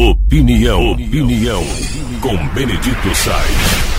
Opinião, opinião, com Benedito Sainz.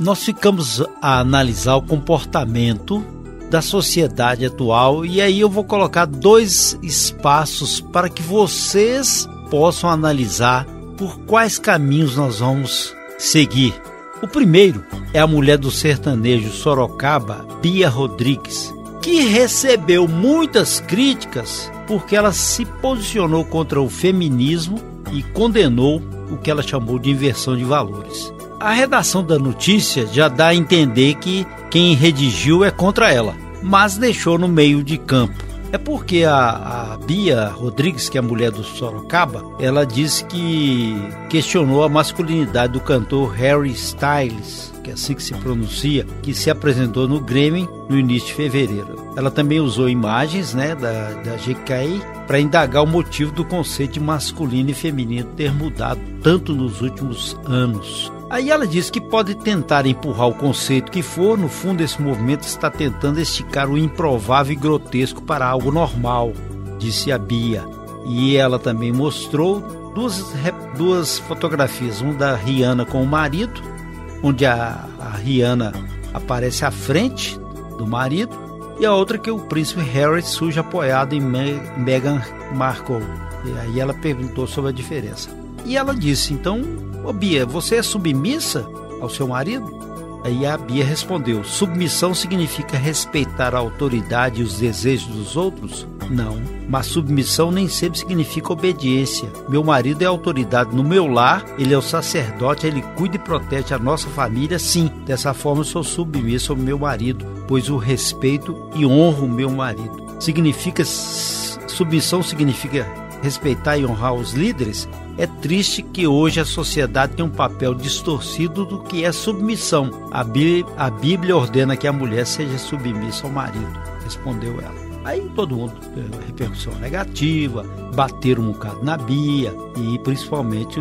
Nós ficamos a analisar o comportamento da sociedade atual e aí eu vou colocar dois espaços para que vocês possam analisar por quais caminhos nós vamos seguir. O primeiro é a mulher do sertanejo Sorocaba, Bia Rodrigues, que recebeu muitas críticas porque ela se posicionou contra o feminismo e condenou o que ela chamou de inversão de valores. A redação da notícia já dá a entender que quem redigiu é contra ela, mas deixou no meio de campo. É porque a, a, Bia Rodrigues, que é a mulher do Sorocaba, ela disse que questionou a masculinidade do cantor Harry Styles, que é assim que se pronuncia, que se apresentou no Grêmio no início de fevereiro. Ela também usou imagens né, da, da GKI para indagar o motivo do conceito de masculino e feminino ter mudado tanto nos últimos anos. Aí ela diz que pode tentar empurrar o conceito que for, no fundo esse movimento está tentando esticar o improvável e grotesco para algo normal, disse a Bia. E ela também mostrou duas, duas fotografias, uma da Rihanna com o marido, onde a, a Rihanna aparece à frente do marido, e a outra que o príncipe Harry surge apoiado em Me Meghan Markle. E aí ela perguntou sobre a diferença. E ela disse: então Ô Bia, você é submissa ao seu marido? Aí a Bia respondeu: Submissão significa respeitar a autoridade e os desejos dos outros? Não, mas submissão nem sempre significa obediência. Meu marido é autoridade no meu lar, ele é o sacerdote, ele cuida e protege a nossa família, sim. Dessa forma eu sou submissa ao meu marido, pois o respeito e honro o meu marido. Significa submissão significa respeitar e honrar os líderes, é triste que hoje a sociedade tem um papel distorcido do que é submissão. A Bíblia, a Bíblia ordena que a mulher seja submissa ao marido, respondeu ela. Aí todo mundo uma repercussão negativa, bateram um bocado na Bia e principalmente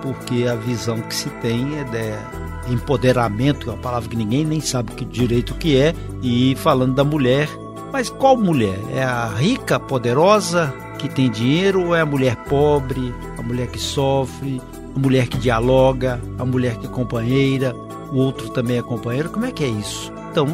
porque a visão que se tem é de empoderamento, é uma palavra que ninguém nem sabe que direito que é, e falando da mulher. Mas qual mulher? É a rica, poderosa, que tem dinheiro ou é a mulher pobre, a mulher que sofre, a mulher que dialoga, a mulher que é companheira, o outro também é companheiro? Como é que é isso? Então,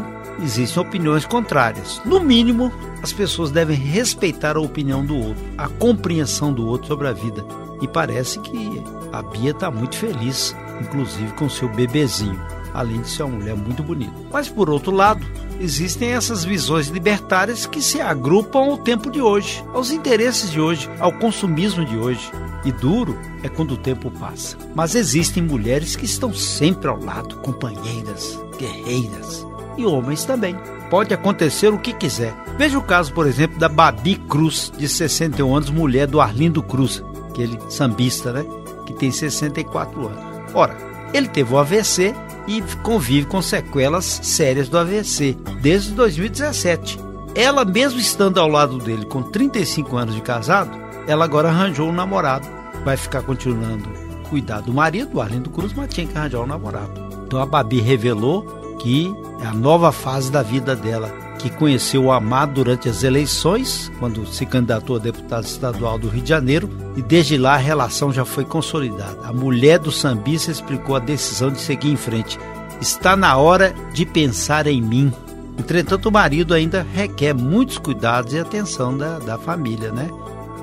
existem opiniões contrárias. No mínimo, as pessoas devem respeitar a opinião do outro, a compreensão do outro sobre a vida. E parece que a Bia está muito feliz, inclusive com seu bebezinho, além de ser uma mulher muito bonita. Mas por outro lado, existem essas visões libertárias que se agrupam ao tempo de hoje, aos interesses de hoje, ao consumismo de hoje. E duro é quando o tempo passa. Mas existem mulheres que estão sempre ao lado, companheiras, guerreiras. E homens também. Pode acontecer o que quiser. Veja o caso, por exemplo, da Babi Cruz, de 61 anos, mulher do Arlindo Cruz, aquele sambista, né? Que tem 64 anos. Ora, ele teve o AVC e convive com sequelas sérias do AVC desde 2017. Ela, mesmo estando ao lado dele com 35 anos de casado, ela agora arranjou um namorado. Vai ficar continuando cuidar do marido, o Arlindo Cruz, mas tinha que arranjar um namorado. Então a Babi revelou que é a nova fase da vida dela, que conheceu o amado durante as eleições, quando se candidatou a deputado estadual do Rio de Janeiro, e desde lá a relação já foi consolidada. A mulher do sambista explicou a decisão de seguir em frente. Está na hora de pensar em mim. Entretanto, o marido ainda requer muitos cuidados e atenção da, da família, né?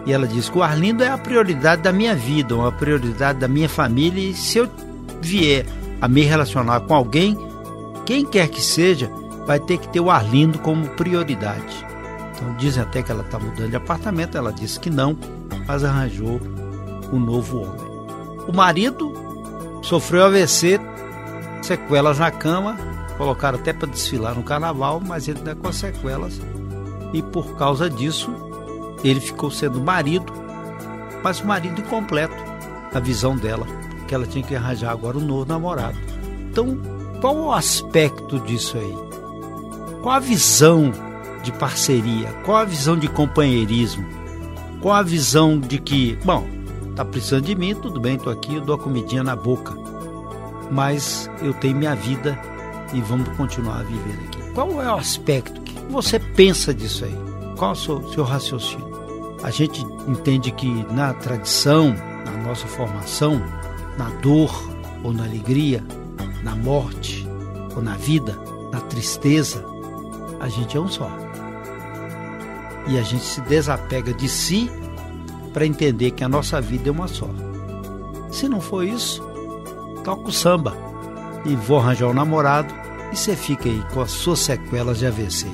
E ela diz que o Arlindo é a prioridade da minha vida, uma prioridade da minha família, e se eu vier a me relacionar com alguém, quem quer que seja, vai ter que ter o Arlindo como prioridade. Então dizem até que ela está mudando de apartamento, ela disse que não, mas arranjou um novo homem. O marido sofreu AVC, sequelas na cama, colocaram até para desfilar no carnaval, mas ele está com sequelas e por causa disso ele ficou sendo marido, mas marido incompleto, na visão dela, que ela tinha que arranjar agora um novo namorado. Então, qual o aspecto disso aí? Qual a visão de parceria? Qual a visão de companheirismo? Qual a visão de que, bom, tá precisando de mim, tudo bem, tô aqui, eu dou a comidinha na boca. Mas eu tenho minha vida e vamos continuar a viver aqui. Qual é o aspecto que você pensa disso aí? Qual o seu, seu raciocínio? A gente entende que na tradição, na nossa formação, na dor ou na alegria, na morte ou na vida, na tristeza, a gente é um só. E a gente se desapega de si para entender que a nossa vida é uma só. Se não for isso, toca o samba e vou arranjar um namorado e você fica aí com as suas sequelas de AVC.